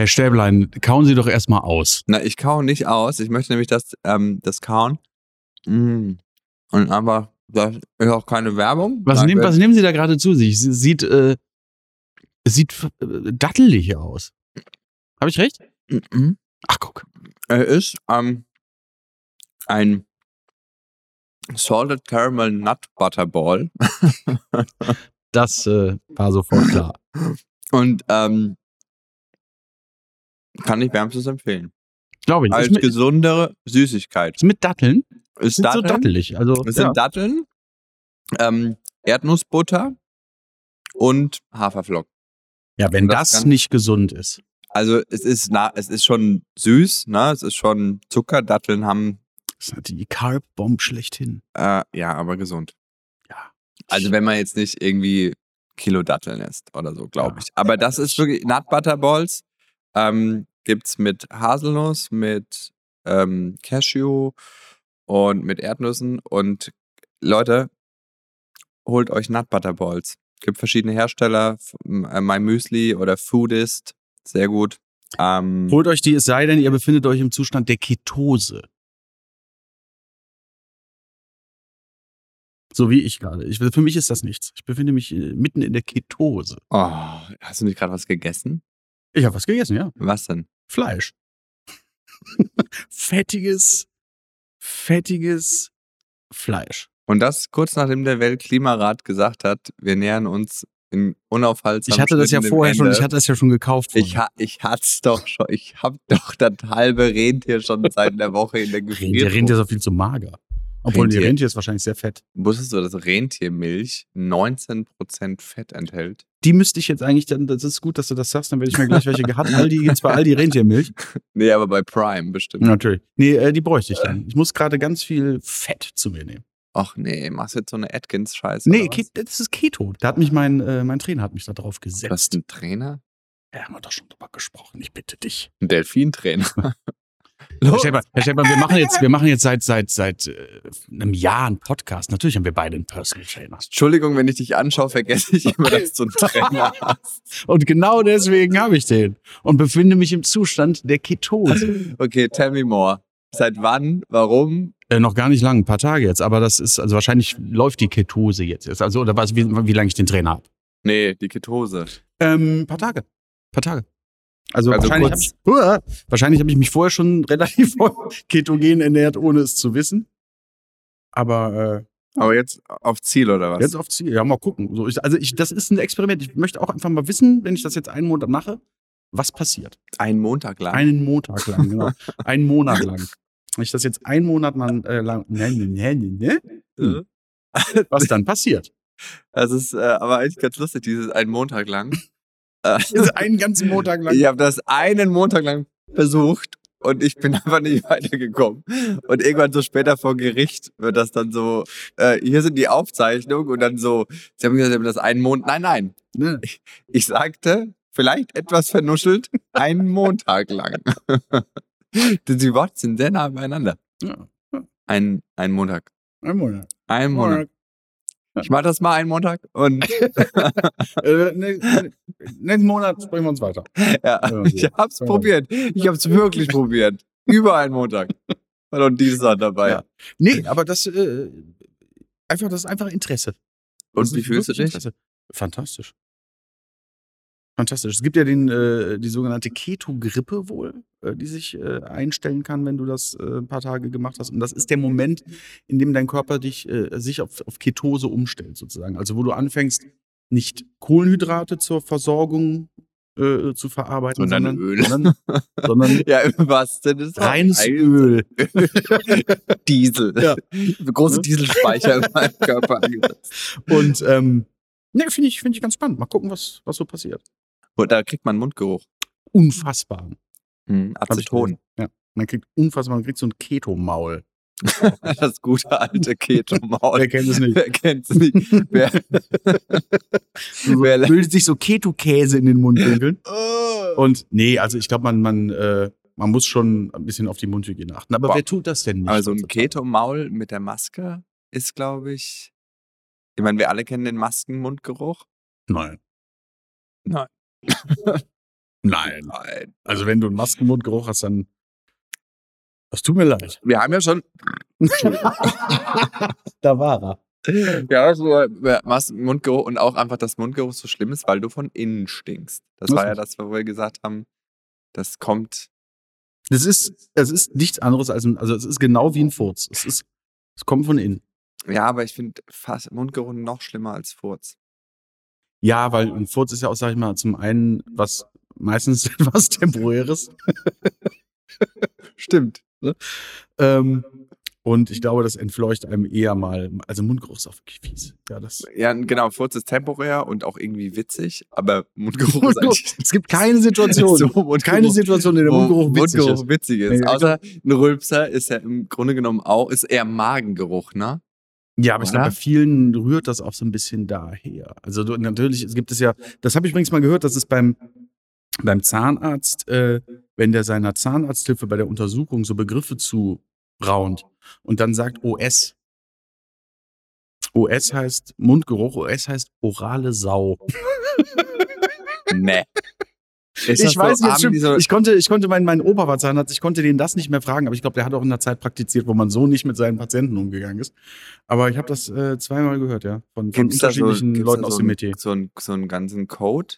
Herr Stäblein, kauen Sie doch erstmal aus. Na, ich kau nicht aus. Ich möchte nämlich das, ähm, das kauen. Mm. Und aber das ist auch keine Werbung. Was, wenn- was nehmen Sie da gerade zu sich? Sie sieht, äh, sieht äh, dattelig aus. Habe ich recht? Mhm. Ach, guck. Er ist ähm, ein Salted Caramel Nut Butter Ball. Das äh, war sofort klar. Und ähm, kann ich wärmstens empfehlen. Glaube ich. Als Ist mit, gesundere Süßigkeit. ist mit Datteln. Ist Sind so Datteln, dattelig. Also, es ja. sind Datteln, ähm, Erdnussbutter und Haferflocken. ja, wenn das das, kann- nicht gesund ist. Also es ist na, es ist schon süß, ne? Es ist schon Zucker. Datteln haben Das ist die Carb-Bomb schlechthin. äh, ja, aber gesund. Ja. Also wenn man jetzt nicht irgendwie Kilo Datteln isst oder so, glaube Ja. ich. Aber das ist wirklich Nut Butter Balls. Ähm, gibt's mit Haselnuss, mit ähm, Cashew und mit Erdnüssen. Und Leute, holt euch Nut Butter Balls. Gibt verschiedene Hersteller, äh, My Müsli oder Foodist, sehr gut. Ähm, Holt euch die, es sei denn, ihr befindet euch im Zustand der Ketose. So wie ich gerade. Ich, für mich ist das nichts. Ich befinde mich äh, mitten in der Ketose. oh, hast du nicht gerade was gegessen? Ich habe was gegessen, ja. Was denn? Fleisch. fettiges, fettiges Fleisch. Und das kurz nachdem der Weltklimarat gesagt hat, wir nähern uns in unaufhaltsamen Ich hatte das ja vorher schon, Ende. ich hatte das ja schon gekauft. Ich, ha ich hat's doch schon, ich hab doch das halbe Rentier schon seit einer Woche in der Rentier, Gefriertruhe. Rentier ist auch viel zu mager. Obwohl, die Rentier- Rentier ist wahrscheinlich sehr fett. Wusstest du, dass Rentiermilch 19% Fett enthält? Die müsste ich jetzt eigentlich, dann, das ist gut, dass du das sagst, dann werde ich mir gleich welche gehabt. Aldi gibt's bei Aldi Rentiermilch. Nee, aber bei Prime bestimmt. Natürlich. Nee, äh, die bräuchte ich dann. Ich muss gerade ganz viel Fett zu mir nehmen. Ach nee, machst jetzt so eine Atkins-Scheiße. Nee, was? Das ist Keto. Da hat mich mein, äh, mein Trainer hat mich da drauf Du hast gesetzt. einen Trainer? Ja, haben wir doch schon drüber gesprochen. Ich bitte dich. Ein Delfintrainer. Herr Schäfer, Herr Schäfer, wir machen jetzt, wir machen jetzt seit, seit, seit äh, einem Jahr einen Podcast. Natürlich haben wir beide einen Personal Trainer. Entschuldigung, wenn ich dich anschaue, vergesse ich immer, dass du einen Trainer hast. Und genau deswegen habe ich den. Und befinde mich im Zustand der Ketose. Okay, tell me more. Seit wann? Warum? Äh, noch gar nicht lang, ein paar Tage jetzt. Aber das ist, also wahrscheinlich läuft die Ketose jetzt. erst. Also, oder was, wie, wie lange ich den Trainer habe. Nee, die Ketose. Ähm, paar Tage. Paar Tage. Also, Also wahrscheinlich habe ich, wahrscheinlich hab ich mich vorher schon relativ ketogen ernährt, ohne es zu wissen. Aber Aber jetzt auf Ziel oder äh, was? jetzt auf Ziel. Ja, mal gucken. So, ich, also ich, das ist ein Experiment. Ich möchte auch einfach mal wissen, wenn ich das jetzt einen Monat mache, was passiert. Ein Montag lang. Einen Montag lang, genau. einen Monat lang. Wenn ich das jetzt einen Monat lang, äh, lang ne, ne, ne, ne, ne, Äh, was dann passiert. Das ist äh, aber eigentlich ganz lustig, dieses ein Montag lang. Ist einen ganzen Montag lang. ich habe das einen Montag lang versucht und ich bin einfach nicht weitergekommen. Und irgendwann so später vor Gericht wird das dann so, äh, hier sind die Aufzeichnungen und dann so, sie haben gesagt, sie haben das einen Monat, nein, nein, Ne? ich sagte, vielleicht etwas vernuschelt, einen Montag lang. Denn die Worte sind sehr nah beieinander. Ja, Ein, ein Montag. ein Monat. Ein Monat. Ich mach das mal einen Montag und Äh, ne, ne, nächsten Monat sprechen wir uns weiter. ja, ich hab's probiert. Ich hab's wirklich probiert. Über einen Montag. War noch Dienstag dabei. Ja. Nee, aber das, äh, einfach, das ist einfach Interesse. Und wie fühlst du dich? Interesse. Fantastisch. Fantastisch. Es gibt ja den, äh, die sogenannte Keto-Grippe wohl, äh, die sich äh, einstellen kann, wenn du das äh, ein paar Tage gemacht hast. Und das ist der Moment, in dem dein Körper dich, äh, sich auf, auf Ketose umstellt, sozusagen. Also wo du anfängst, nicht Kohlenhydrate zur Versorgung äh, zu verarbeiten, Sondern sondern, Öl. sondern, sondern Ja, Sinne des Wortes. reines Öl. Diesel. Ja. Große? Dieselspeicher in meinem Körper angesetzt. Und ähm, ne, finde ich, finde ich ganz spannend. Mal gucken, was, was so passiert. Da kriegt man Mundgeruch. Unfassbar. Hm, Aceton. Ja. Man kriegt unfassbar, man kriegt so ein Keto-Maul. Das gute alte Keto-Maul. Wer kennt es nicht? Wer kennt's nicht? Wer, So, wer bildet sich so Keto-Käse in den Mundwinkeln. Oh. Und nee, also ich glaube, man, man, äh, man muss schon ein bisschen auf die Mundhygiene achten. Aber Boah. wer tut das denn nicht? Aber so ein? Keto-Maul mit der Maske ist, glaube ich. Ich meine, wir alle kennen den Maskenmundgeruch. Nein. Nein. Nein. Nein. Also wenn du einen Maskenmundgeruch hast, dann. Das tut mir leid. Wir haben ja schon, da war er. ja, so was Mundgeruch und auch einfach, dass Mundgeruch so schlimm ist, weil du von innen stinkst. Das Was war ja das, wo wir gesagt haben, das kommt. Das ist, es ist nichts anderes als ein, also es ist genau wie ein Furz. Es ist, es kommt von innen. Ja, aber ich finde fast Mundgeruch noch schlimmer als Furz. Ja, weil ein Furz ist ja auch, sag ich mal, zum einen was meistens was Temporäres. Stimmt. Ähm, und ich glaube, das entfleucht einem eher mal. Also Mundgeruch ist auch wirklich fies. Ja, das. Ja, genau, Furz ist temporär und auch irgendwie witzig, aber Mundgeruch ist eigentlich es gibt keine Situation, So, Mundgeruch, keine Situation, in der Mundgeruch witzig Mundgeruch ist. witzig ist. Nee, Außer ein Rülpser ist ja im Grunde genommen auch, ist eher Magengeruch, ne? Ja, aber ich glaube, bei vielen rührt das auch so ein bisschen daher. Also du, natürlich es gibt es ja, das habe ich übrigens mal gehört, dass es beim, beim Zahnarzt, äh, wenn der seiner Zahnarzthilfe bei der Untersuchung so Begriffe zuraunt und dann sagt OS. OS heißt Mundgeruch, OS heißt orale Sau. Nee. Ist ich weiß so, nicht, stimmt. so, ich konnte, ich konnte meinen, mein Opa war Zahnarzt, ich konnte den das nicht mehr fragen, aber ich glaube, der hat auch in einer Zeit praktiziert, wo man so nicht mit seinen Patienten umgegangen ist. Aber ich habe das äh, zweimal gehört, ja, von, von so, unterschiedlichen gibt's Leuten aus so dem Metier. So, ein, so einen ganzen Code?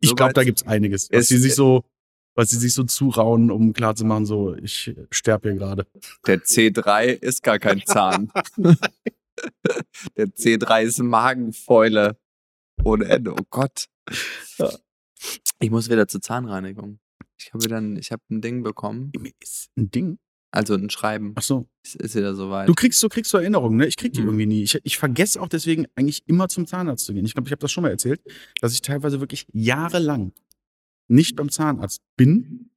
Ich glaube, da Soweit- gibt's einiges, was sie sich so, was sie sich so zurauen, um klarzumachen, so, ich sterbe hier gerade. Der C3 ist gar kein Zahn. Der C3 ist Magenfäule. Ohne Ende. Oh Gott. Ja. Ich muss wieder zur Zahnreinigung. Ich habe wieder ein, ich habe ein Ding bekommen. Ist ein Ding. Also ein Schreiben. Ach so. Es ist wieder soweit. Du kriegst, du kriegst so Erinnerungen, ne? Ich krieg die Mhm. irgendwie nie. Ich, ich vergesse auch deswegen eigentlich immer zum Zahnarzt zu gehen. Ich glaube, ich habe das schon mal erzählt, dass ich teilweise wirklich jahrelang nicht beim Zahnarzt bin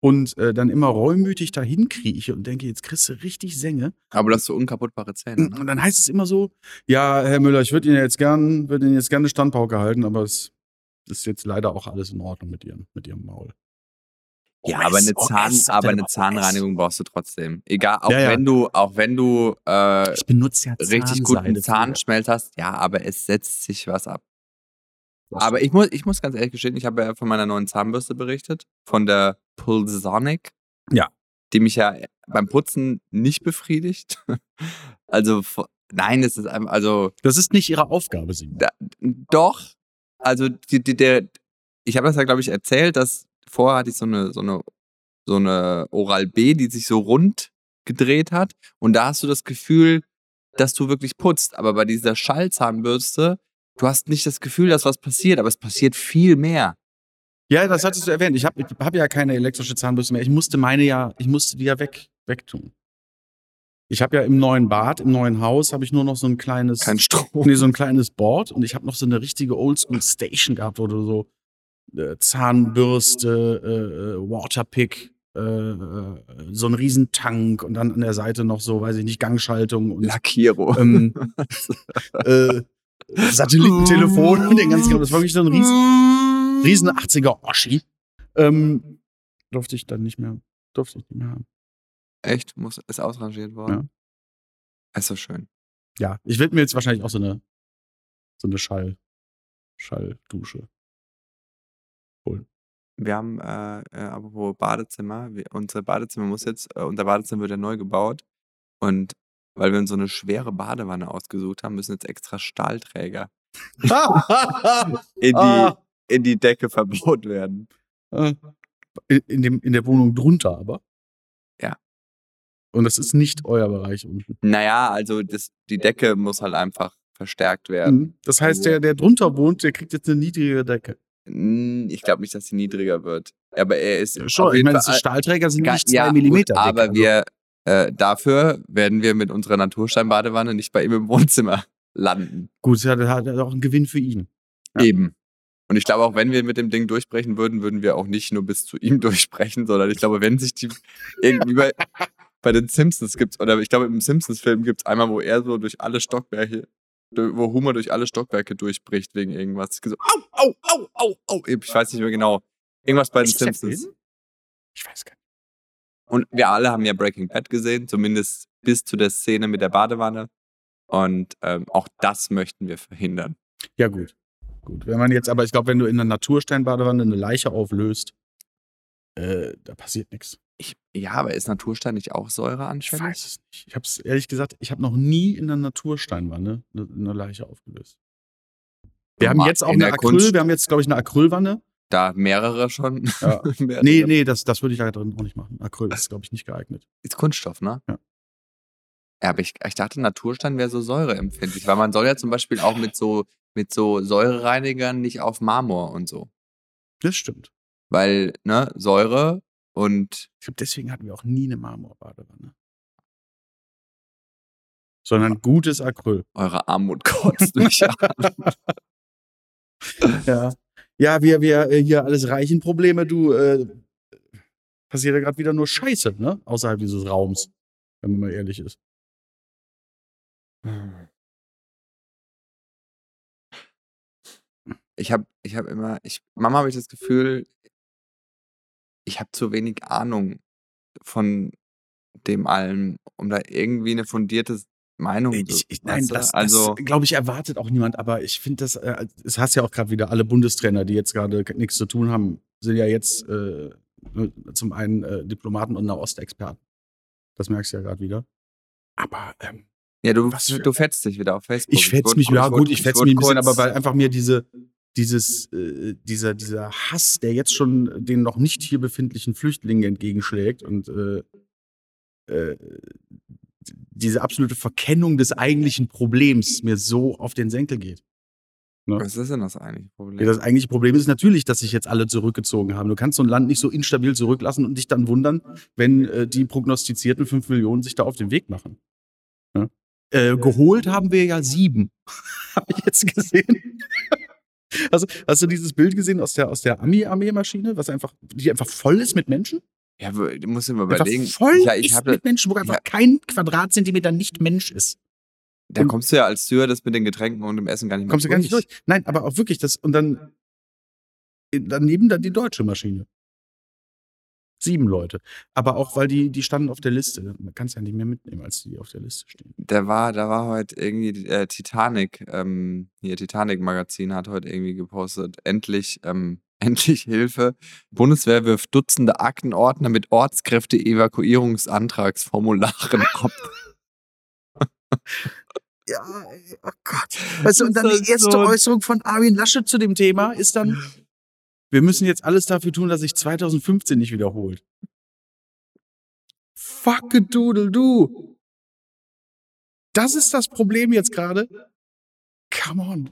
und äh, dann immer reumütig dahin krieche und denke, jetzt kriegst du richtig Sänge. Aber das ist so unkaputtbare Zähne. Ne? Und dann heißt es immer so, ja, Herr Müller, ich würde Ihnen jetzt gern, würde Ihnen jetzt gerne eine Standpauke halten, aber es ist jetzt leider auch alles in Ordnung mit Ihrem, mit Ihrem Maul. Ja, OS, aber eine, OS, Zahn, er aber eine Zahnreinigung brauchst du trotzdem. Egal, auch Ja, ja. wenn du, auch wenn du äh, Ich benutze ja richtig guten. Zahnschmelz hast, ja, aber es setzt sich was ab. Das Aber ich muss, ich muss ganz ehrlich gestehen, ich habe ja von meiner neuen Zahnbürste berichtet, von der Pulsonic. Ja. Die mich ja beim Putzen nicht befriedigt. Also, nein, es ist einfach, also, Das ist nicht Ihre Aufgabe, Simon. da, doch, also, die, die, der, ich habe das ja, glaube ich, erzählt, dass vorher hatte ich so eine, so eine, so eine Oral B, die sich so rund gedreht hat. Und da hast du das Gefühl, dass du wirklich putzt. Aber bei dieser Schallzahnbürste, du hast nicht das Gefühl, dass was passiert, aber es passiert viel mehr. Ja, das hattest du erwähnt. Ich habe ich hab ja keine elektrische Zahnbürste mehr. Ich musste meine ja, ich musste die ja weg, wegtun. Ich habe ja im neuen Bad, im neuen Haus, habe ich nur noch so ein kleines, Kein Strom. nee, so ein kleines Board und ich habe noch so eine richtige Oldschool Station gehabt, wo du so äh, Zahnbürste, äh, äh, Waterpick, äh, äh, so ein Riesentank und dann an der Seite noch so, weiß ich nicht, Gangschaltung und Lackierung. ähm, äh, Satellitentelefon und den ganzen Kram. Das war wirklich so ein riesen, riesen 80er Oschi. Ähm, durfte ich dann nicht mehr, durfte ich nicht mehr haben. Echt? Muss, ist ausrangiert worden? Ist so schön. Ja, ich werde mir jetzt wahrscheinlich auch so eine, so eine Schall, Schalldusche holen. Wir haben, äh, äh, apropos Badezimmer, wir, unser Badezimmer muss jetzt, äh, unser Badezimmer wird ja neu gebaut. Und weil wir uns so eine schwere Badewanne ausgesucht haben, müssen jetzt extra Stahlträger in die, in die Decke verbaut werden. Äh, in, in, dem, in der Wohnung drunter aber. Ja. Und das ist nicht euer Bereich unten. Naja, also das, die Decke muss halt einfach verstärkt werden. Mhm. Das heißt, der, der drunter wohnt, der kriegt jetzt eine niedrige Decke. Mm, Ich glaube nicht, dass sie niedriger wird. Aber er ist Schon, auf ich meine, Stahlträger sind Ga- nicht zwei ja, dick. aber also- wir, äh, dafür werden wir mit unserer Natursteinbadewanne nicht bei ihm im Wohnzimmer landen. Gut, ja, das hat auch einen Gewinn für ihn. Ja. Eben. Und ich glaube, auch wenn wir mit dem Ding durchbrechen würden, würden wir auch nicht nur bis zu ihm durchbrechen, sondern ich glaube, wenn sich die irgendwie bei, bei den Simpsons gibt, oder ich glaube, im Simpsons-Film gibt es einmal, wo er so durch alle Stockwerke, wo Homer durch alle Stockwerke durchbricht wegen irgendwas. So, au, au, au, au, au. Ich weiß nicht mehr genau. Irgendwas bei den Ist der Simpsons. Ich weiß gar nicht. Und wir alle haben ja Breaking Bad gesehen, zumindest bis zu der Szene mit der Badewanne. Und ähm, auch das möchten wir verhindern. Ja, gut. Gut, wenn man jetzt, aber ich glaube, wenn du in einer Natursteinbadewanne eine Leiche auflöst, äh, da passiert nichts. Ich, ja, aber ist Naturstein nicht auch Ich säureanfällig? weiß es nicht. Ich habe es ehrlich gesagt, ich habe noch nie in einer Natursteinwanne eine, eine Leiche aufgelöst. Wir haben jetzt auch in eine Acryl, Kunst- wir haben jetzt, glaube ich, eine Acrylwanne. Da mehrere schon. Ja. Mehrere. Nee, nee, das, das würde ich da drin auch nicht machen. Acryl ist, glaube ich, nicht geeignet. Ist Kunststoff, ne? Ja. Ja, aber ich, ich dachte, Naturstein wäre so säureempfindlich, weil man soll ja zum Beispiel auch mit so, mit so Säurereinigern nicht auf Marmor und so. Das stimmt. Weil, ne, Säure und Ich glaube, deswegen hatten wir auch nie eine Marmorbadewanne. Sondern gutes Acryl. eure Armut kotzt mich an. Ja. Ja, wir, wir äh, hier alles reichen Probleme, du, äh, passiert ja gerade wieder nur Scheiße, ne? Außerhalb dieses Raums, wenn man mal ehrlich ist. Ich habe ich hab immer, ich, Mama habe ich das Gefühl, ich habe zu wenig Ahnung von dem allem, um da irgendwie eine fundierte Meinung zu Ich, ich, nein, das, also das glaube ich, erwartet auch niemand, aber ich finde das, äh, es hast ja auch gerade wieder alle Bundestrainer, die jetzt gerade nichts zu tun haben, sind ja jetzt äh, zum einen äh, Diplomaten und Nahostexperten. Das merkst du ja gerade wieder. Aber ähm, ja, du, was du fetzt dich wieder auf Facebook. ich fetz mich, ja gut, ich fetz mich ein bisschen, aber weil einfach mir diese, dieses, äh, dieser, dieser Hass, der jetzt schon den noch nicht hier befindlichen Flüchtlingen entgegenschlägt und äh, äh, diese absolute Verkennung des eigentlichen Problems mir so auf den Senkel geht. Was ist denn das eigentliche Problem? Ja, das eigentliche Problem ist natürlich, dass sich jetzt alle zurückgezogen haben. Du kannst so ein Land nicht so instabil zurücklassen und dich dann wundern, wenn äh, die prognostizierten 5 Millionen sich da auf den Weg machen. Ja? Äh, geholt haben wir ja sieben. Habe ich jetzt gesehen. Also, hast du dieses Bild gesehen aus der, aus der Ami-Armee-Maschine, was einfach, die einfach voll ist mit Menschen? ja, musst dir mal Einfach überlegen. voll ja, ich ist habe, mit Menschen, wo einfach ja. kein Quadratzentimeter nicht Mensch ist. da und- kommst du ja als Stewardess mit den Getränken und dem Essen gar nicht mehr Kommst du gar nicht durch. Nein, aber auch wirklich das, und dann daneben dann die deutsche Maschine. Sieben Leute. Aber auch, weil die, die standen auf der Liste. Man kann es ja nicht mehr mitnehmen, als die auf der Liste stehen. Da war, da war heute irgendwie äh, Titanic, ähm, hier Titanic-Magazin hat heute irgendwie gepostet, endlich, ähm, endlich Hilfe. Bundeswehr wirft Dutzende Aktenordner mit Ortskräfte-Evakuierungsantragsformularen ab. Ja, oh Gott. Weißt du, und dann die das erste so- Äußerung von Armin Laschet zu dem Thema ist dann, wir müssen jetzt alles dafür tun, dass sich 2015 nicht wiederholt. Fuck a doodle do. Das ist das Problem jetzt gerade. Come on.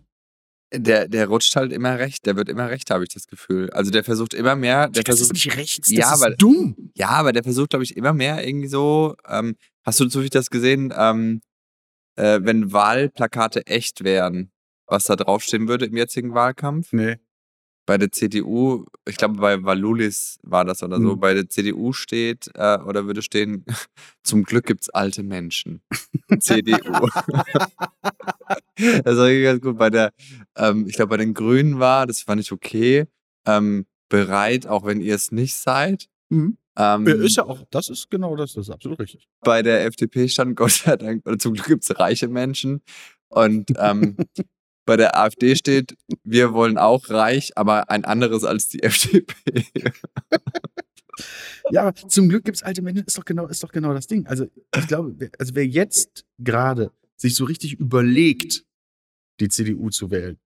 Der, der rutscht halt immer recht, der wird immer recht, habe ich das Gefühl. Also der versucht immer mehr, der das ist versucht, nicht rechts, das Ja, ist aber- dumm. ja, aber der versucht, glaube ich, immer mehr irgendwie so, ähm, hast du zufällig das gesehen, ähm, äh, wenn Wahlplakate echt wären, was da draufstehen würde im jetzigen Wahlkampf? Nee. Bei der CDU, ich glaube bei Valulis war das oder so, Mhm. bei der CDU steht äh, oder würde stehen, zum Glück gibt's alte Menschen. CDU. das war ganz gut. Bei der, ähm, ich glaube bei den Grünen war, das fand ich okay, ähm, bereit, auch wenn ihr es nicht seid. Mhm. Ähm, Ist ja auch, das ist genau das, das ist absolut richtig. bei der FDP stand Gott sei Dank, oder zum Glück gibt's reiche Menschen. Und ähm, bei der AfD steht, wir wollen auch reich, aber ein anderes als die FDP. Ja, zum Glück gibt's alte Menschen, ist doch genau, ist doch genau das Ding. Also, ich glaube, wer- also wer jetzt gerade sich so richtig überlegt, die CDU zu wählen,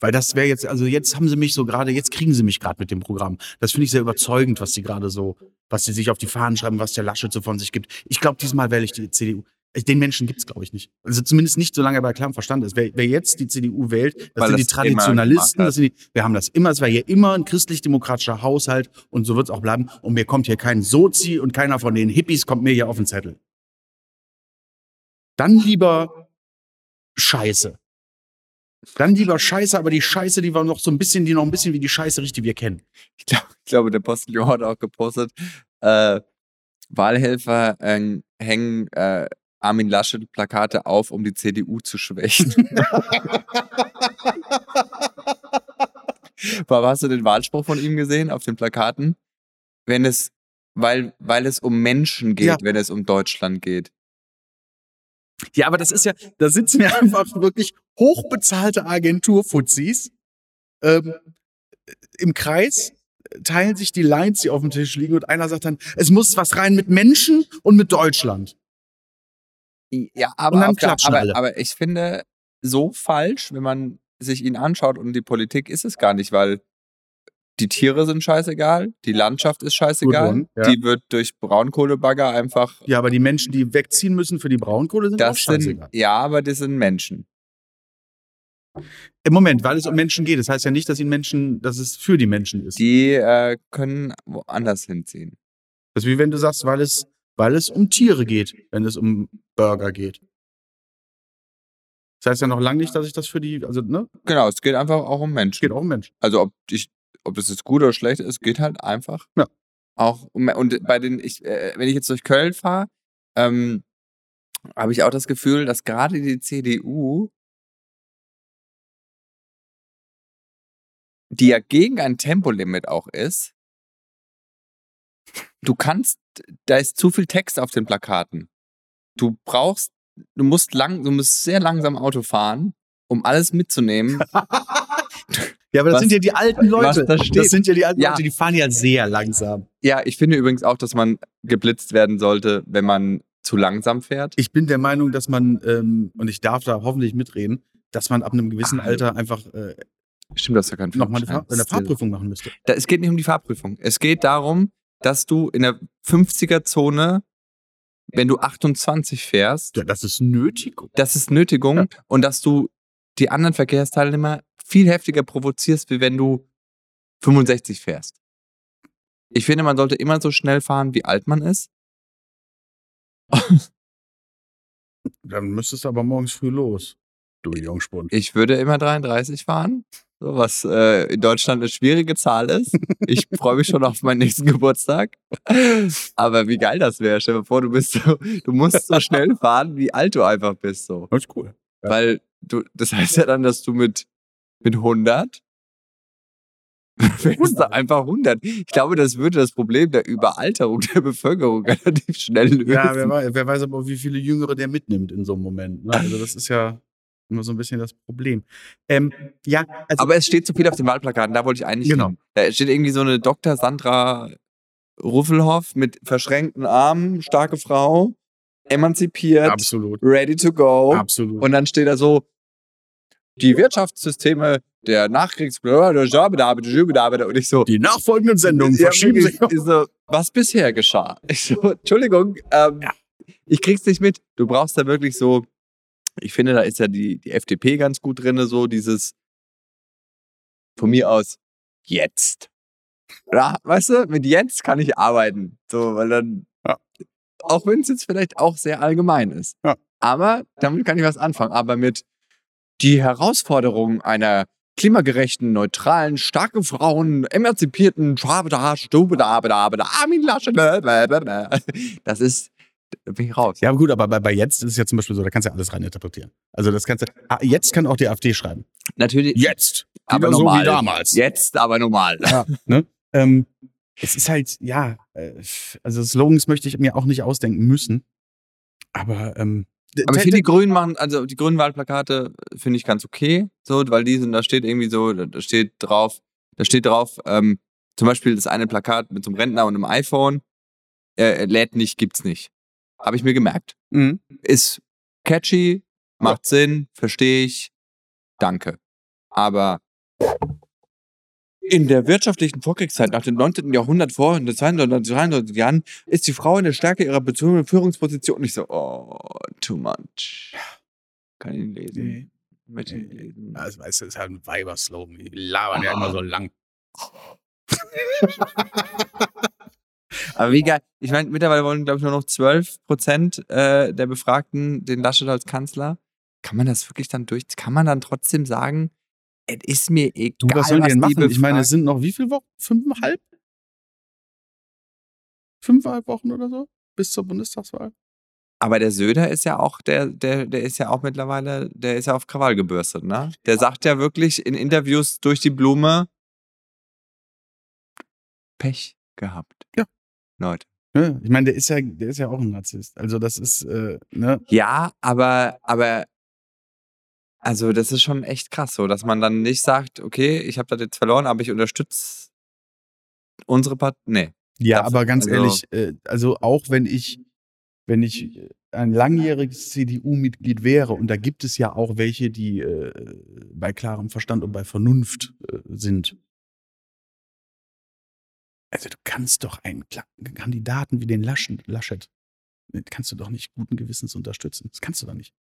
weil das wäre jetzt, also jetzt haben sie mich so gerade, jetzt kriegen sie mich gerade mit dem Programm. Das finde ich sehr überzeugend, was die gerade so, was sie sich auf die Fahnen schreiben, was der Laschet so von sich gibt. Ich glaube, diesmal wähle ich die CDU. Den Menschen gibt's glaube ich, nicht. Also zumindest nicht, solange er bei klarem Verstand ist. Wer, wer jetzt die CDU wählt, das Weil sind die das gemacht Traditionalisten, das sind die, wir haben das immer, es war hier immer ein christlich-demokratischer Haushalt und so wird's auch bleiben. Und mir kommt hier kein Sozi und keiner von den Hippies kommt mir hier auf den Zettel. Dann lieber Scheiße. Dann lieber Scheiße, aber die Scheiße, die war noch so ein bisschen, die noch ein bisschen wie die Scheiße riecht, die wir kennen. Ich, glaub, ich glaube, der Postillon hat auch gepostet, äh, Wahlhelfer äh, hängen äh, Armin Laschet Plakate auf, um die CDU zu schwächen. Aber hast du den Wahlspruch von ihm gesehen auf den Plakaten? Wenn es, weil, weil es um Menschen geht, Ja. wenn es um Deutschland geht. Ja, aber das ist ja, da sitzen ja einfach wirklich hochbezahlte Agenturfuzis ähm, im Kreis teilen sich die Lines, die auf dem Tisch liegen, und einer sagt dann, es muss was rein mit Menschen und mit Deutschland. Ja, aber, Und dann klatschen aber, alle. aber ich finde, so falsch, wenn man sich ihn anschaut und die Politik ist es gar nicht, weil die Tiere sind scheißegal, die Landschaft ist scheißegal, one, ja. die wird durch Braunkohlebagger einfach. Ja, aber die Menschen, die wegziehen müssen für die Braunkohle, sind auch Das sind, scheißegal. ja, aber das sind Menschen. Im Moment, weil es um Menschen geht. Das heißt ja nicht, dass, ihn Menschen, dass es für die Menschen ist. Die äh, können woanders hinziehen. Das ist wie wenn du sagst, weil es, weil es um Tiere geht, wenn es um Burger geht. Das heißt ja noch lange nicht, dass ich das für die, also, ne? Genau, es geht einfach auch um Es Menschen. geht auch um Menschen. Also ob ich, ob das jetzt gut oder schlecht ist, geht halt einfach. Ja. Auch um, und bei den, ich, äh, wenn ich jetzt durch Köln fahre, ähm, habe ich auch das Gefühl, dass gerade die CDU, die ja gegen ein Tempolimit auch ist, du kannst, da ist zu viel Text auf den Plakaten. Du brauchst, du musst lang, du musst sehr langsam Auto fahren, um alles mitzunehmen. Ja, aber das Was- sind ja die alten Leute. da. Das sind ja die alten Ja. Leute, die fahren ja sehr langsam. Ja, ich finde übrigens auch, dass man geblitzt werden sollte, wenn man zu langsam fährt. Ich bin der Meinung, dass man, ähm, und ich darf da hoffentlich mitreden, dass man ab einem gewissen Ah, Alter einfach äh, Stimmt, das ist ja kein nochmal eine. Fahr eine Fahrprüfung machen müsste. Da, es geht nicht um die Fahrprüfung. Es geht darum, dass du in der 50er-Zone, wenn du 28 fährst, Ja, das ist nötig. das ist Nötigung und dass du die anderen Verkehrsteilnehmer viel heftiger provozierst, wie wenn du 65 fährst. Ich finde, man sollte immer so schnell fahren, wie alt man ist. Dann müsstest du aber morgens früh los. Du Jungspund. Ich würde immer 33 fahren, was äh, in Deutschland eine schwierige Zahl ist. Ich freue mich schon auf meinen nächsten Geburtstag. Aber wie geil das wäre. Stell dir vor, du bist so, du musst so schnell fahren, wie alt du einfach bist. So. Das ist cool. Ja. Weil du, das heißt ja dann, dass du mit, mit 100 fährst du einfach 100. Ich glaube, das würde das Problem der Überalterung der Bevölkerung relativ schnell lösen. Ja, wer weiß, wer weiß aber, wie viele Jüngere der mitnimmt in so einem Moment. Ne? Also das ist ja immer so ein bisschen das Problem. Ähm, ja, also Aber es steht zu viel auf den Wahlplakaten, da wollte ich eigentlich Genau. hin. Da steht irgendwie so eine Dr. Sandra Ruffelhoff mit verschränkten Armen, starke Frau, emanzipiert, absolut. ready to go. Absolut. Und dann steht da so, die Wirtschaftssysteme der Nachkriegs... Und ich so, die nachfolgenden Sendungen ja, verschieben sich. ich so, was bisher geschah? Ich so, Entschuldigung, ähm, ich krieg's nicht mit. Du brauchst da wirklich so, ich finde, da ist ja die, die FDP ganz gut drin, so dieses von mir aus jetzt. Ja, weißt du, mit jetzt kann ich arbeiten. So, weil dann, Ja. auch wenn es jetzt vielleicht auch sehr allgemein ist. Ja. Aber damit kann ich was anfangen. Aber mit die Herausforderung einer klimagerechten, neutralen, starken Frauen, emanzipierten, das ist, bin ich raus. Ja, gut, aber bei, bei jetzt ist es ja zum Beispiel so, da kannst du ja alles rein interpretieren. Also das kannst du, ah, jetzt kann auch die AfD schreiben. Natürlich, Jetzt. aber Wieder so normal. wie damals. Jetzt aber normal. Ja, ne? ähm, es ist halt, ja, äh, also Slogans möchte ich mir auch nicht ausdenken müssen. Aber, ähm, Aber ich finde, die Grünen machen, also die grünen Wahlplakate finde ich ganz okay, so, weil die sind, da steht irgendwie so, da- da steht drauf, da steht drauf, ähm, zum Beispiel das eine Plakat mit so einem Rentner und einem iPhone, äh, lädt nicht, gibt's nicht. Habe ich mir gemerkt. Mhm. Ist catchy, macht Sinn, verstehe ich, danke. Aber in der wirtschaftlichen Vorkriegszeit nach dem 19. Jahrhundert vor und 200, 300 Jahren ist die Frau in der Stärke ihrer Beziehung und Führungsposition nicht so, oh, too much. Kann ich nicht lesen. Nee. Möchte ich nicht lesen. Weißt du, das ist halt ein Weiberslogan. Die labern ja immer so lang. Aber wie geil. Ich meine, mittlerweile wollen, glaube ich, nur noch 12 Prozent äh, der Befragten den Laschet als Kanzler. Kann man das wirklich dann durch, kann man dann trotzdem sagen, es ist mir egal, Du, was sollen die denn die machen? Ich meine, es sind noch wie viele Wochen? Fünfeinhalb? Fünfeinhalb Wochen oder so? Bis zur Bundestagswahl? Aber der Söder ist ja auch, der, der, der ist ja auch mittlerweile, der ist ja auf Krawall gebürstet, ne? Der sagt ja wirklich in Interviews durch die Blume Pech gehabt. Ja. Leute. Ja, ich meine, der ist ja, der ist ja auch ein Narzisst. Also das ist, äh, ne? Ja, aber, aber Also, das ist schon echt krass so, dass man dann nicht sagt: „Okay, ich habe das jetzt verloren, aber ich unterstütze unsere Part“ ne. Ja, aber ganz also- ehrlich, äh, also auch wenn ich wenn ich ein langjähriges CDU-Mitglied wäre und da gibt es ja auch welche, die äh, bei klarem Verstand und bei Vernunft äh, sind. Also du kannst doch einen Kandidaten wie den Laschen, Laschet, den kannst du doch nicht guten Gewissens unterstützen. Das kannst du doch nicht.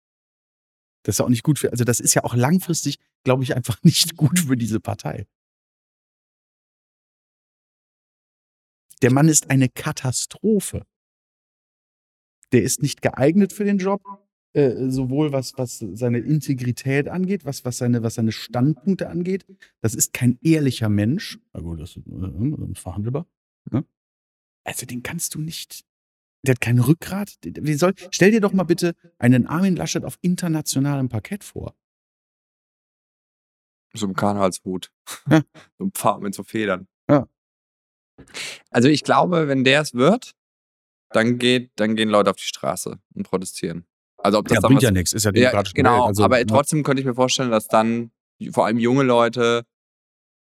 Das ist auch nicht gut für, also das ist ja auch langfristig, glaube ich, einfach nicht gut für diese Partei. Der Mann ist eine Katastrophe. Der ist nicht geeignet für den Job, äh, sowohl was, was seine Integrität angeht, was, was, seine, was seine Standpunkte angeht. Das ist kein ehrlicher Mensch. Na gut, das ist äh, verhandelbar. Ne? Also den kannst du nicht. Der hat kein Rückgrat. Wie soll, stell dir doch mal bitte einen Armin Laschet auf internationalem Parkett vor. So ein Karnevalshut. Ja. so ein Pfad mit so Federn. Ja. Also ich glaube, wenn der es wird, dann geht, dann gehen Leute auf die Straße und protestieren. Also ob das Ja, bringt ja nichts, ist ja ja, demokratisch genau, also, aber ne? trotzdem könnte ich mir vorstellen, dass dann vor allem junge Leute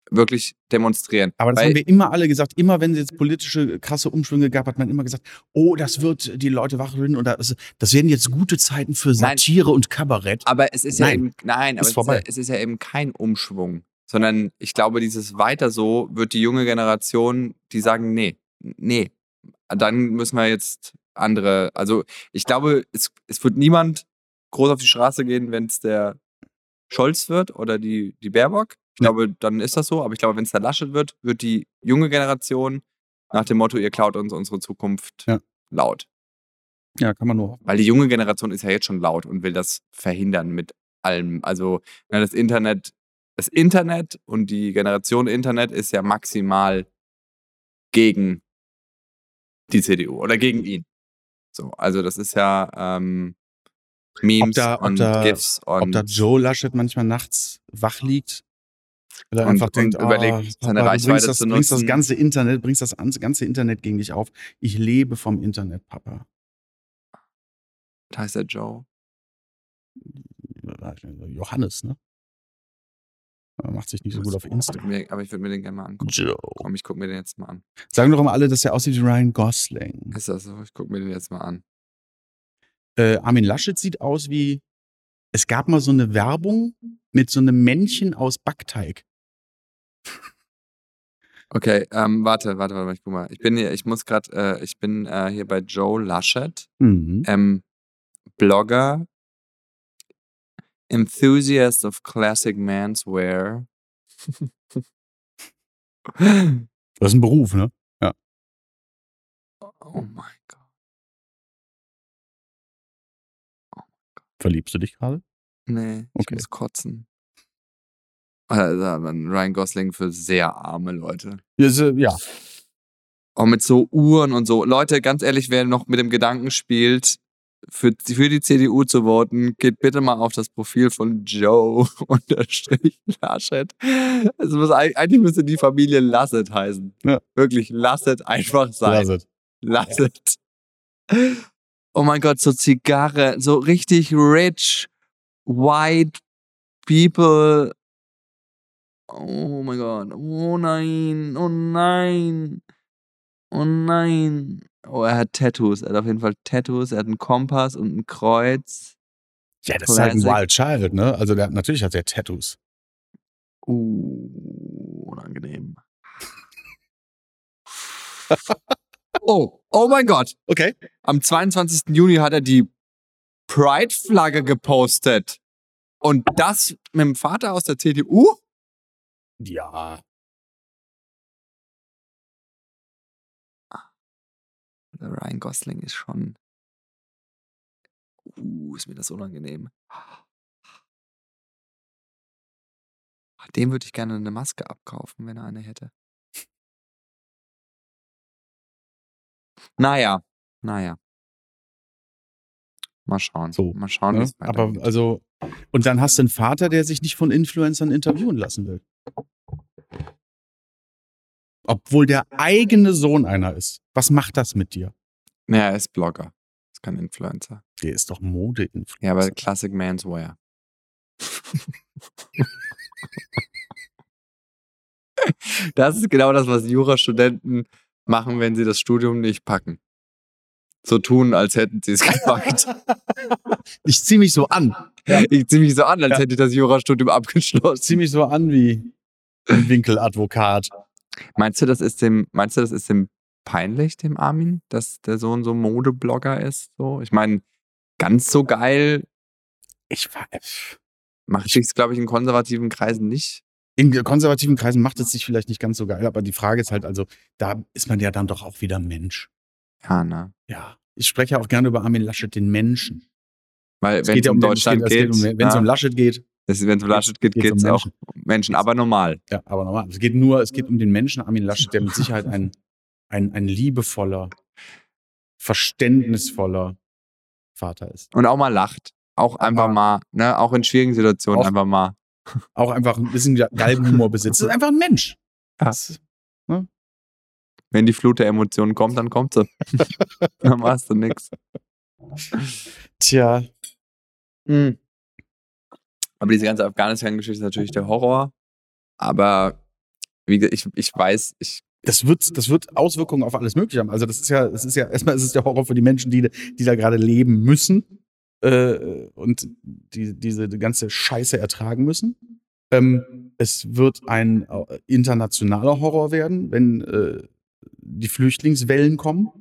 wirklich demonstrieren. Aber das Weil- haben wir immer alle gesagt. Immer wenn es jetzt politische krasse Umschwünge gab, hat man immer gesagt, oh, das wird die Leute wachrütteln oder das, das werden jetzt gute Zeiten für Nein. Satire und Kabarett. Aber es ist ja Nein, eben, nein, aber ist es. Ist ja, es ist ja eben kein Umschwung, sondern ich glaube, dieses weiter so wird die junge Generation, die sagen, nee, nee, dann müssen wir jetzt andere, also ich glaube, es, es wird niemand groß auf die Straße gehen, wenn es der Scholz wird oder die, die Baerbock. Ich glaube, dann ist das so, aber ich glaube, wenn es der Laschet wird, wird die junge Generation nach dem Motto, ihr klaut uns unsere Zukunft Ja. laut. Ja, kann man nur. Weil die junge Generation ist ja jetzt schon laut und will das verhindern mit allem. Also ne, das Internet, das Internet und die Generation Internet ist ja maximal gegen die CDU oder gegen ihn. So, also das ist ja ähm, Memes da- ob und da- GIFs und Ob da Joe Laschet manchmal nachts wach liegt, Und- einfach und denkt, überlegt, ah, seine Papa, Reichweite bringst das, zu bringst das nutzen. ganze Internet, bringst das an- ganze Internet gegen dich auf. Ich lebe vom Internet, Papa. was heißt der Joe? Johannes, ne? Er macht sich nicht so gut auf Insta. Mir- Aber ich würde mir den gerne mal angucken. Joe. Komm, ich gucke mir den jetzt mal an. Sagen doch mal alle, dass er aussieht wie Ryan Gosling. Ist das so? Ich gucke mir den jetzt mal an. Äh, Armin Laschet sieht aus wie. Es gab mal so eine Werbung mit so einem Männchen aus Backteig. Okay, ähm, warte, warte, warte, ich guck mal. Ich bin hier, ich muss gerade, äh, ich bin äh, hier bei Joe Laschet, Mhm. ähm, Blogger, Enthusiast of Classic Menswear. Das ist ein Beruf, ne? oh mein Gott. Verliebst du dich gerade? Nee, ich Okay. muss kotzen. Also, Ryan Gosling für sehr arme Leute. Ja, ja. Auch mit so Uhren und so. Leute, ganz ehrlich, wer noch mit dem Gedanken spielt, für, für die CDU zu voten, geht bitte mal auf das Profil von Joe unterstrich Laschet. Es muss, eig- eigentlich müsste die Familie Lasset heißen. Ja. Wirklich, Lasset einfach sein. Lasset. Lasset. Oh mein Gott, so Zigarre, so richtig rich, white people. Oh mein Gott, oh nein, oh nein, oh nein. Oh, er hat Tattoos, er hat auf jeden Fall Tattoos, er hat einen Kompass und ein Kreuz. Ja, das ist halt ein Classic. Wild Child, ne? Also der, natürlich hat er Tattoos. Uh, unangenehm. oh, oh mein Gott. Okay. Am 22. Juni hat er die Pride-Flagge gepostet. Und das mit dem Vater aus der CDU? Ja. Ryan Gosling ist schon. Uh, ist mir das unangenehm. Dem würde ich gerne eine Maske abkaufen, wenn er eine hätte. Naja, naja. Mal schauen. So, Mal schauen, wie Ne? Aber also, und dann hast du einen Vater, der sich nicht von Influencern interviewen lassen will. Obwohl der eigene Sohn einer ist. Was macht das mit dir? Ja, er ist Blogger. Ist kein Influencer. Der ist doch Mode-Influencer. Ja, aber Classic Manswear. Das ist genau das, was Jurastudenten machen, wenn sie das Studium nicht packen. So tun, als hätten sie es gepackt. Ich zieh mich so an. Ich ziehe mich so an, als Ja. hätte ich das Jurastudium Ich abgeschlossen. zieh mich so an wie ein Winkeladvokat. Meinst du, das ist dem, meinst du, das ist dem peinlich, dem Armin, dass der Sohn so Modeblogger ist? So? Ich meine, ganz so geil Ich war. macht sich's, glaube ich, in konservativen Kreisen nicht. In konservativen Kreisen macht es sich vielleicht nicht ganz so geil, aber die Frage ist halt, also, da ist man ja dann doch auch wieder Mensch. Ja, ne? Ja. Ich spreche ja auch gerne über Armin Laschet, den Menschen. Weil wenn geht es um den- Deutschland geht, es um, wenn es ja, um Laschet geht, wenn es um Laschet geht, um geht es auch Menschen. um Menschen, aber normal. ja, aber normal. Es geht nur, es geht um den Menschen Armin Laschet, der mit Sicherheit ein, ein, ein liebevoller, verständnisvoller Vater ist. Und auch mal lacht. Auch einfach Aber- mal, ne, auch in schwierigen Situationen Auch- einfach mal. Auch einfach ein bisschen Galgenhumor besitzt. Das ist einfach ein Mensch. Ja. Das, Wenn die Flut der Emotionen kommt, dann kommt sie. dann machst du nix. tja, Hm. Aber diese ganze Afghanistan-Geschichte ist natürlich der Horror. Aber wie gesagt, ich, ich weiß, ich, das wird, das wird Auswirkungen auf alles Mögliche haben. Also das ist ja, das ist ja, erstmal ist es der Horror für die Menschen, die, die da gerade leben müssen äh, und die diese die ganze Scheiße ertragen müssen. Ähm, es wird ein äh, internationaler Horror werden, wenn äh, die Flüchtlingswellen kommen,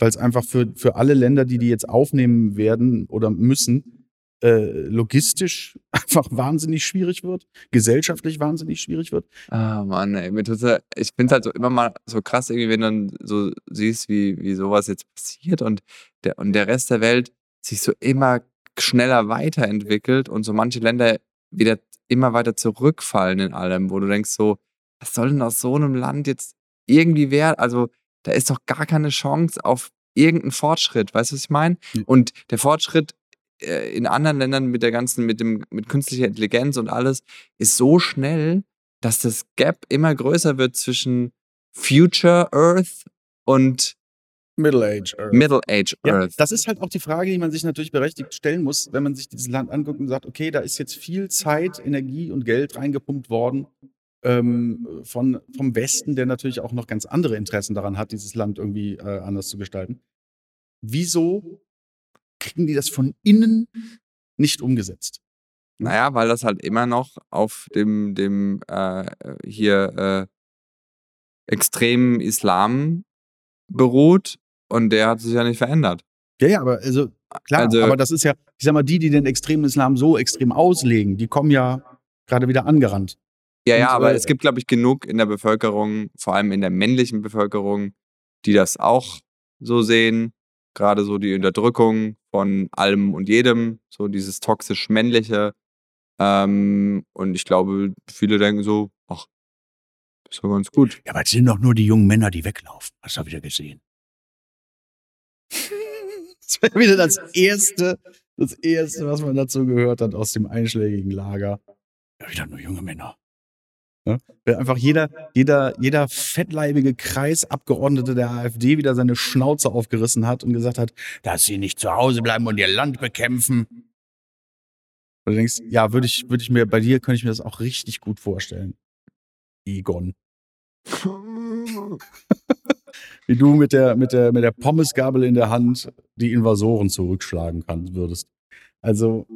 weil es einfach für, für alle Länder, die die jetzt aufnehmen werden oder müssen, logistisch einfach wahnsinnig schwierig wird, gesellschaftlich wahnsinnig schwierig wird. ah Mann, ey, mir tut's ja, ich finde es halt so immer mal so krass, irgendwie, wenn du dann so siehst, wie, wie sowas jetzt passiert und der, und der Rest der Welt sich so immer schneller weiterentwickelt und so manche Länder wieder immer weiter zurückfallen in allem, wo du denkst so, was soll denn aus so einem Land jetzt irgendwie werden? Also da ist doch gar keine Chance auf irgendeinen Fortschritt, weißt du, was ich meine? Ja. Und der Fortschritt äh, in anderen Ländern mit der ganzen, mit dem, mit künstlicher Intelligenz und alles ist so schnell, dass das Gap immer größer wird zwischen Future Earth und Middle Age. Middle Age Ja, Earth. das ist halt auch die Frage, die man sich natürlich berechtigt stellen muss, wenn man sich dieses Land anguckt und sagt, okay, da ist jetzt viel Zeit, Energie und Geld reingepumpt worden ähm, von, vom Westen, der natürlich auch noch ganz andere Interessen daran hat, dieses Land irgendwie äh, anders zu gestalten. Wieso kriegen die das von innen nicht umgesetzt? Naja, weil das halt immer noch auf dem, dem äh, hier äh, extremen Islam beruht und der hat sich ja nicht verändert. Ja, ja, aber also klar, Also- aber das ist ja, ich sag mal, die, die den extremen Islam so extrem auslegen, die kommen ja gerade wieder angerannt. Ja, ja, Und, aber äh, es gibt, glaube ich, genug in der Bevölkerung, vor allem in der männlichen Bevölkerung, die das auch so sehen. Gerade so die Unterdrückung von allem und jedem, so dieses toxisch männliche. Ähm, und ich glaube, viele denken so, ach, ist doch ganz gut. Ja, aber es sind doch nur die jungen Männer, die weglaufen. Das habe ich ja gesehen. das wäre wieder das erste, das erste, was man dazu gehört hat aus dem einschlägigen Lager. Ja, wieder nur junge Männer. Ne? Wenn einfach jeder, jeder, jeder fettleibige Kreisabgeordnete der AfD wieder seine Schnauze aufgerissen hat und gesagt hat, dass sie nicht zu Hause bleiben und ihr Land bekämpfen. Und du denkst, ja, würde ich, würde ich mir, bei dir könnte ich mir das auch richtig gut vorstellen. Egon. Wie du mit der, mit der, mit der Pommesgabel in der Hand die Invasoren zurückschlagen kannst, würdest. Also,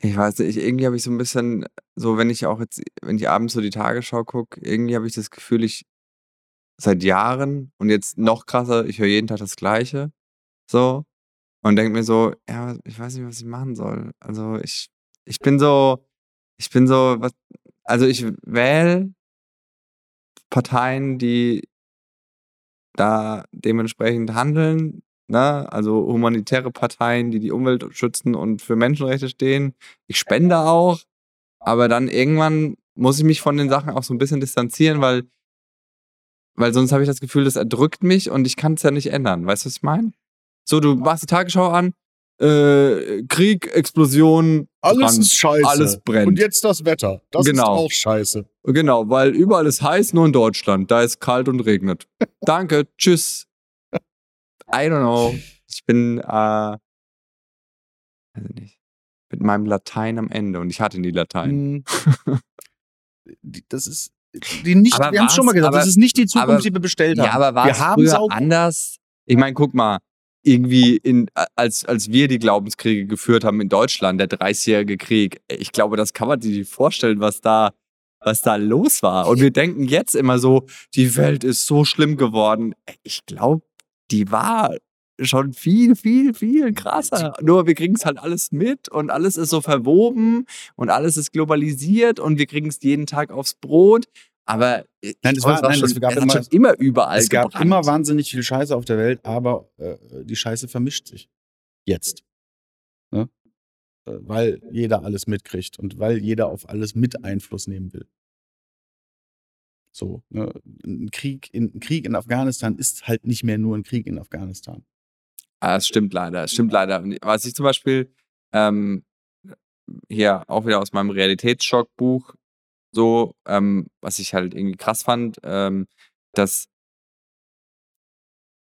Ich weiß nicht, irgendwie habe ich so ein bisschen, so wenn ich auch jetzt, wenn ich abends so die Tagesschau gucke, irgendwie habe ich das Gefühl, ich seit Jahren und jetzt noch krasser, ich höre jeden Tag das Gleiche. So. Und denke mir so, ja, ich weiß nicht, was ich machen soll. Also ich, ich bin so, ich bin so, was, also ich wähle Parteien, die da dementsprechend handeln, ne? also humanitäre Parteien, die die Umwelt schützen und für Menschenrechte stehen. Ich spende auch, aber dann irgendwann muss ich mich von den Sachen auch so ein bisschen distanzieren, weil, weil sonst habe ich das Gefühl, das erdrückt mich und ich kann es ja nicht ändern. Weißt du, was ich meine? So, du machst die Tagesschau an, äh, Krieg, Explosion, alles Brand, ist scheiße. alles brennt. Und jetzt das Wetter. Das Genau. ist auch scheiße. Genau, weil überall ist heiß, nur in Deutschland. Da ist kalt und regnet. Danke, tschüss. I don't know. Ich bin, äh, weiß ich nicht. mit meinem Latein am Ende und ich hatte nie Latein. Hm. Das ist die nicht, Aber wir haben es schon mal gesagt, das aber- ist nicht die Zukunft, aber- die wir bestellt haben. Ja, aber war wir es haben es früher auch anders? Ich meine, guck mal, irgendwie in, als, als wir die Glaubenskriege geführt haben in Deutschland, der 30-jährige Krieg, ich glaube, das kann man sich nicht vorstellen, was da, was da los war. Und wir denken jetzt immer so, die Welt ist so schlimm geworden. Ich glaube, die war schon viel, viel, viel krasser. Nur wir kriegen es halt alles mit und alles ist so verwoben und alles ist globalisiert und wir kriegen es jeden Tag aufs Brot. Aber Nein, es glaube, war- nein, schon, es gab hat immer- schon immer überall es gab gebrannt. immer wahnsinnig viel Scheiße auf der Welt, aber äh, die Scheiße vermischt sich. Jetzt. Ne? Äh, Weil jeder alles mitkriegt und weil jeder auf alles mit Einfluss nehmen will. So, ne? ein, Krieg in, ein Krieg in Afghanistan ist halt nicht mehr nur ein Krieg in Afghanistan. Ah, es stimmt leider, es stimmt leider. Was ich zum Beispiel ähm, hier auch wieder aus meinem Realitätsschockbuch so, ähm, was ich halt irgendwie krass fand, ähm, dass,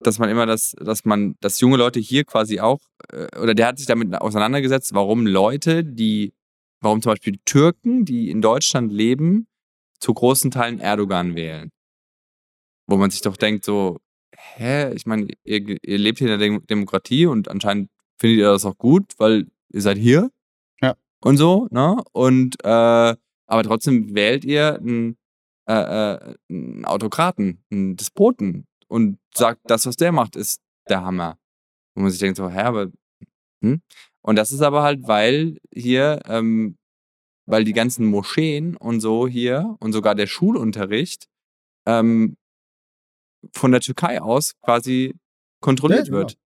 dass man immer das, dass man, dass junge Leute hier quasi auch, äh, oder der hat sich damit auseinandergesetzt, warum Leute, die, warum zum Beispiel Türken, die in Deutschland leben, zu großen Teilen Erdogan wählen. Wo man sich doch denkt, so, hä, ich meine, ihr, ihr lebt hier in der Dem Demokratie und anscheinend findet ihr das auch gut, weil ihr seid hier. Ja. Und so, ne? Und äh, aber trotzdem wählt ihr einen, äh, äh, einen Autokraten, einen Despoten und sagt, das, was der macht, ist der Hammer. Wo man sich denkt, so, hä, aber hm? Und das ist aber halt, weil hier, ähm, weil die ganzen Moscheen und so hier und sogar der Schulunterricht ähm, von der Türkei aus quasi kontrolliert Ja, genau. wird.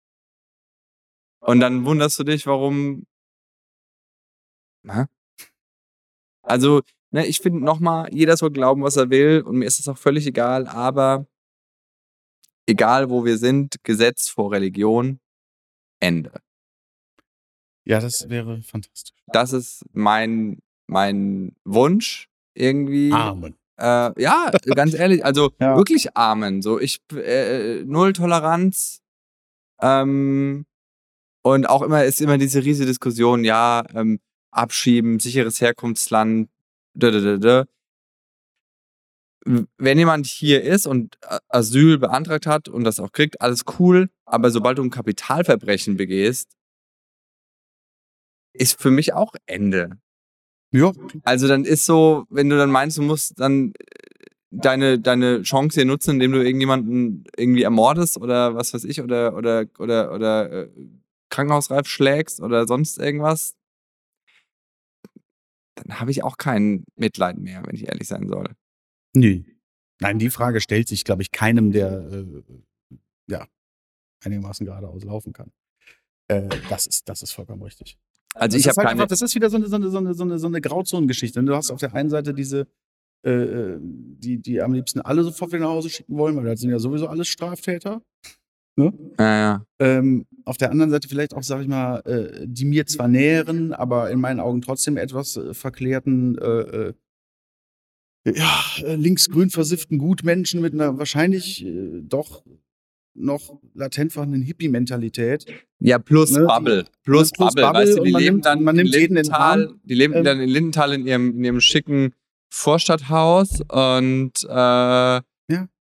Und dann wunderst du dich, warum. Hä? Also, ne, ich finde nochmal, jeder soll glauben, was er will, und mir ist das auch völlig egal, aber egal wo wir sind, Gesetz vor Religion, Ende. Ja, das wäre fantastisch. Das ist mein, mein Wunsch irgendwie. Amen. Äh, ja, ganz ehrlich, also Ja. wirklich Amen. So, ich äh, null Toleranz. Ähm, und auch immer ist immer diese riesige Diskussion, ja, ähm, abschieben, sicheres Herkunftsland, da, da, da, da. Wenn jemand hier ist und A- Asyl beantragt hat und das auch kriegt, alles cool, aber sobald du ein Kapitalverbrechen begehst, ist für mich auch Ende. Ja, Also dann ist so, wenn du dann meinst, du musst dann äh, deine, deine Chance hier nutzen, indem du irgendjemanden irgendwie ermordest oder was weiß ich, oder, oder, oder, oder äh, krankenhausreif schlägst oder sonst irgendwas, dann habe ich auch kein Mitleid mehr, wenn ich ehrlich sein soll. nee. Nein, die Frage stellt sich, glaube ich, keinem, der äh, ja einigermaßen geradeaus laufen kann. Äh, das, ist, das ist vollkommen richtig. Also das ich habe halt keine. einfach, das ist wieder so eine, so eine, so eine, so eine, so eine Grauzonengeschichte. Du hast auf der einen Seite diese, äh, äh, die, die am liebsten alle sofort wieder nach Hause schicken wollen, weil das sind ja sowieso alles Straftäter. Ne? Ja, ja. Ähm, auf der anderen Seite vielleicht auch, sag ich mal, äh, die mir zwar näheren, aber in meinen Augen trotzdem etwas äh, verklärten, äh, äh, ja, linksgrün versifften Gutmenschen mit einer wahrscheinlich äh, doch noch latent vorhandenen Hippie-Mentalität. ja, plus Ne, Bubble. Plus, plus Bubble. Bubble Weißt du, die leben nimmt- dann man nimmt in jeden in den Lindenthal, die leben Ähm, dann in Lindenthal in ihrem, in ihrem schicken Vorstadthaus und äh,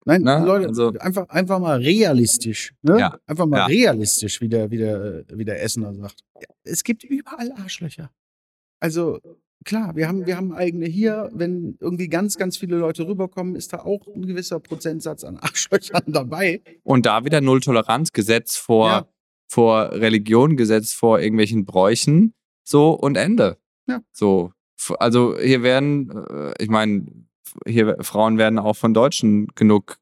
Nein, Ne? Leute, Also- einfach, einfach mal realistisch. Ne? Ja. Einfach mal Ja. realistisch, wie der, wie, der, wie der Essener sagt. Es gibt überall Arschlöcher. Also klar, wir haben, wir haben eigene hier. Wenn irgendwie ganz, ganz viele Leute rüberkommen, ist da auch ein gewisser Prozentsatz an Arschlöchern dabei. Und da wieder Null Toleranz, Gesetz vor, Ja. vor Religion, Gesetz vor irgendwelchen Bräuchen, so und Ende. Ja. So. Also hier werden, äh, ich meine, hier Frauen werden auch von Deutschen genug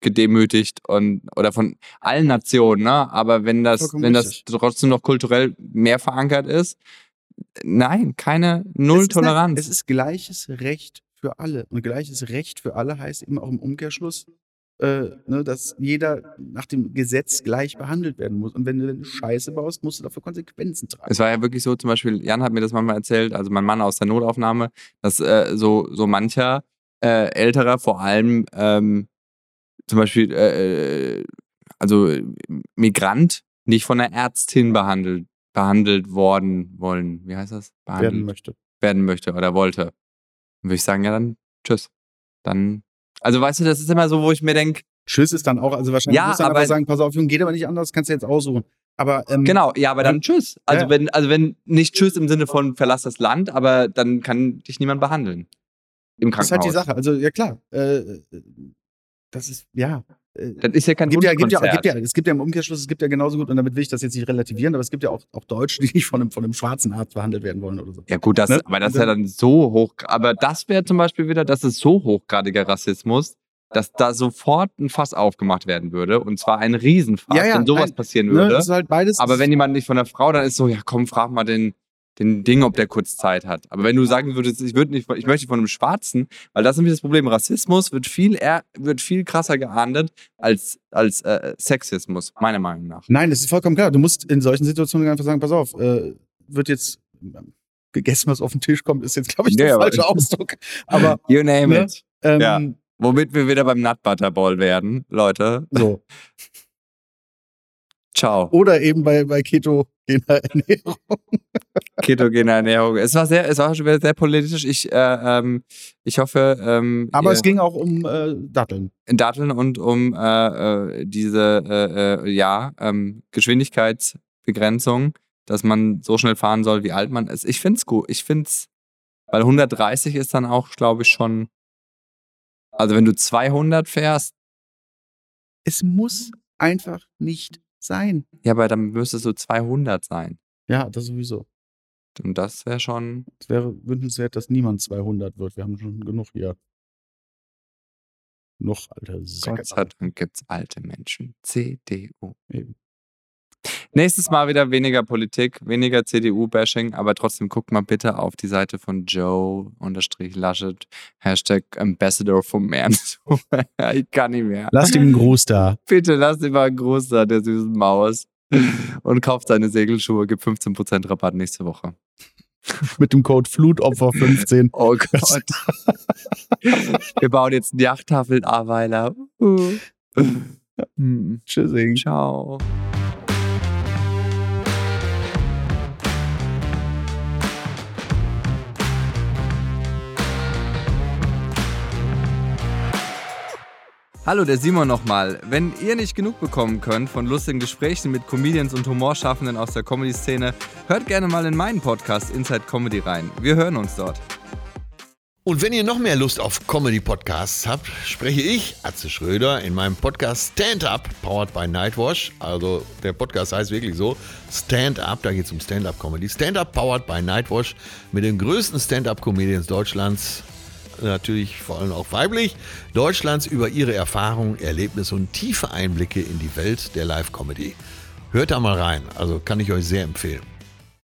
gedemütigt und oder von allen Nationen, ne? Aber wenn das, Vollkommen wenn das richtig. trotzdem noch kulturell mehr verankert ist, nein, keine Null Es es ist gleiches Recht für alle. Und gleiches Recht für alle heißt eben auch im Umkehrschluss, äh, ne, dass jeder nach dem Gesetz gleich behandelt werden muss. Und wenn du Scheiße baust, musst du dafür Konsequenzen tragen. Es war ja wirklich so, zum Beispiel, Jan hat mir das manchmal erzählt, also mein Mann aus der Notaufnahme, dass äh, so, so mancher äh, älterer, vor allem ähm, zum Beispiel, äh, äh, also äh, Migrant, nicht von einer Ärztin behandelt behandelt worden wollen. Wie heißt das? Behandelt werden möchte. werden möchte oder wollte. Dann würde ich sagen, ja, dann tschüss. Dann, also weißt du, das ist immer so, wo ich mir denke, Tschüss ist dann auch, also wahrscheinlich Ja, musst du dann aber- einfach sagen, pass auf, Junge, geht aber nicht anders, kannst du jetzt aussuchen. Aber ähm, genau, ja, aber dann tschüss. Also Ja. wenn, also wenn nicht tschüss im Sinne von verlass das Land, aber dann kann dich niemand behandeln. Im das ist halt Krankenhaus. die Sache. Also ja klar, äh, das ist ja. Äh, Das ist ja kein gibt ja, gibt ja, gibt ja, es gibt ja im Umkehrschluss, es gibt ja genauso gut, und damit will ich das jetzt nicht relativieren, aber es gibt ja auch, auch Deutsche, die nicht von einem, von einem schwarzen Arzt behandelt werden wollen oder so. Ja gut, das, Ne? aber das ist ja dann so hoch. Aber das wäre zum Beispiel wieder, das ist so hochgradiger Rassismus, dass da sofort ein Fass aufgemacht werden würde. Und zwar ein Riesenfass, Ja, ja, wenn sowas ein- passieren Ne? würde. Das ist halt beides. Aber wenn jemand nicht von der Frau, dann ist so, ja komm, frag mal den, den Ding, ob der kurz Zeit hat. Aber wenn du sagen würdest, ich würde nicht, ich möchte von einem Schwarzen, weil das ist nämlich das Problem, Rassismus wird viel eher, wird viel krasser geahndet als, als äh, Sexismus, meiner Meinung nach. Nein, das ist vollkommen klar. Du musst in solchen Situationen einfach sagen, pass auf, äh, wird jetzt gegessen, was auf den Tisch kommt, ist jetzt, glaube ich, der Ja, falsche Ausdruck. Aber You name Ne? it. ähm, Ja. Womit wir wieder beim Nut Butter Ball werden, Leute. so. Ciao. Oder eben bei, bei ketogener Ernährung. Ketogene Ernährung. Es war sehr, es war schon wieder sehr politisch. Ich, äh, ähm, ich hoffe, ähm, Aber ihr- es ging auch um äh, Datteln. Datteln und um äh, äh, diese äh, äh, ja, ähm, Geschwindigkeitsbegrenzung, dass man so schnell fahren soll, wie alt man ist. Ich find's gut. Ich find's, weil 130 ist dann auch, glaube ich, schon. Also wenn du 200 fährst, Es muss einfach nicht sein. ja, aber dann müsstest du 200 sein. Ja, das sowieso. Und das wäre schon. Es wäre wünschenswert, dass niemand 200 wird. Wir haben schon genug hier. Noch, alter Säcke. Gott sei Dank gibt's alte Menschen. CDU. Eben. Nächstes Mal wieder weniger Politik, weniger CDU-Bashing, aber trotzdem guckt mal bitte auf die Seite von Joe unterstrich Laschet, Hashtag Ambassador vom Ernst. ich kann nicht mehr. Lasst ihm einen Gruß da. Bitte lass ihn mal einen Gruß da, der süßen Maus. Und kauft seine Segelschuhe, gibt 15% Rabatt nächste Woche. Mit dem Code Flutopfer15. Oh Gott. Wir bauen jetzt eine Yachttafel in Aweiler. Uh. Tschüssing. Ciao. Hallo, der Simon nochmal. Wenn ihr nicht genug bekommen könnt von lustigen Gesprächen mit Comedians und Humorschaffenden aus der Comedy-Szene, hört gerne mal in meinen Podcast Inside Comedy rein. Wir hören uns dort. Und wenn ihr noch mehr Lust auf Comedy-Podcasts habt, spreche ich, Atze Schröder, in meinem Podcast Stand Up, powered by Nightwash. Also der Podcast heißt wirklich so, Stand Up, da geht es um Stand-Up-Comedy. Stand Up, powered by Nightwash, mit den größten Stand-Up-Comedians Deutschlands, natürlich vor allem auch weiblich, Deutschlands über ihre Erfahrungen, Erlebnisse und tiefe Einblicke in die Welt der Live-Comedy. Hört da mal rein, also kann ich euch sehr empfehlen.